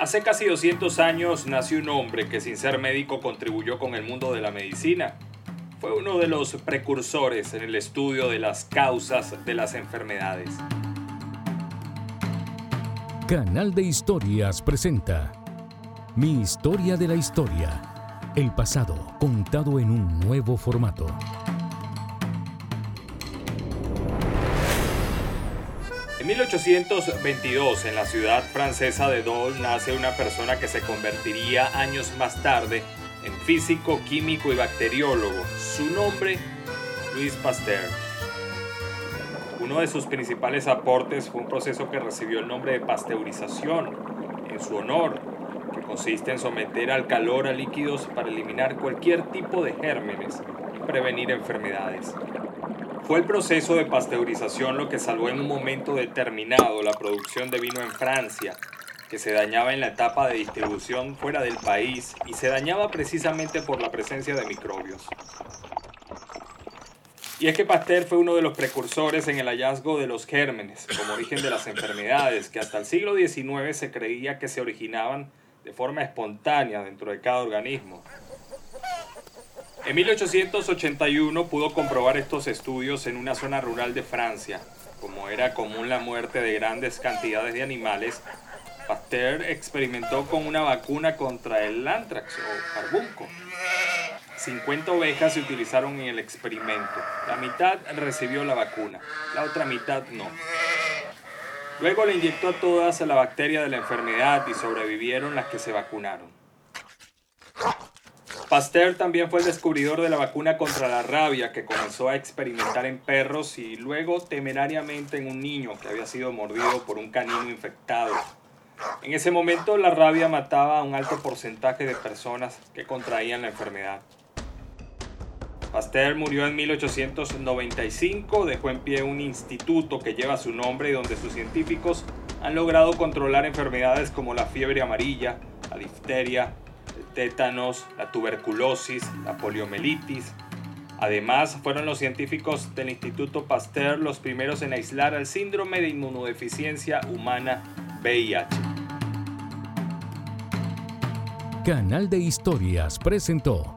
Hace casi 200 años nació un hombre que sin ser médico contribuyó con el mundo de la medicina. Fue uno de los precursores en el estudio de las causas de las enfermedades. Canal de Historias presenta Mi historia de la historia. El pasado contado en un nuevo formato. En 1822, en la ciudad francesa de Dole, nace una persona que se convertiría años más tarde en físico, químico y bacteriólogo. Su nombre, Louis Pasteur. Uno de sus principales aportes fue un proceso que recibió el nombre de pasteurización en su honor, que consiste en someter al calor a líquidos para eliminar cualquier tipo de gérmenes y prevenir enfermedades. Fue el proceso de pasteurización lo que salvó en un momento determinado la producción de vino en Francia, que se dañaba en la etapa de distribución fuera del país y se dañaba precisamente por la presencia de microbios. Y es que Pasteur fue uno de los precursores en el hallazgo de los gérmenes como origen de las enfermedades, que hasta el siglo XIX se creía que se originaban de forma espontánea dentro de cada organismo. En 1881 pudo comprobar estos estudios en una zona rural de Francia. Como era común la muerte de grandes cantidades de animales, Pasteur experimentó con una vacuna contra el antrax o carbunco. 50 ovejas se utilizaron en el experimento. La mitad recibió la vacuna, la otra mitad no. Luego le inyectó a todas la bacteria de la enfermedad y sobrevivieron las que se vacunaron. Pasteur también fue el descubridor de la vacuna contra la rabia que comenzó a experimentar en perros y luego temerariamente en un niño que había sido mordido por un canino infectado. En ese momento la rabia mataba a un alto porcentaje de personas que contraían la enfermedad. Pasteur murió en 1895, dejó en pie un instituto que lleva su nombre y donde sus científicos han logrado controlar enfermedades como la fiebre amarilla, la difteria, tétanos, la tuberculosis, la poliomielitis. Además, fueron los científicos del Instituto Pasteur los primeros en aislar al síndrome de inmunodeficiencia humana VIH. Canal de Historias presentó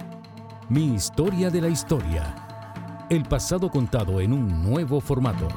Mi historia de la historia. El pasado contado en un nuevo formato.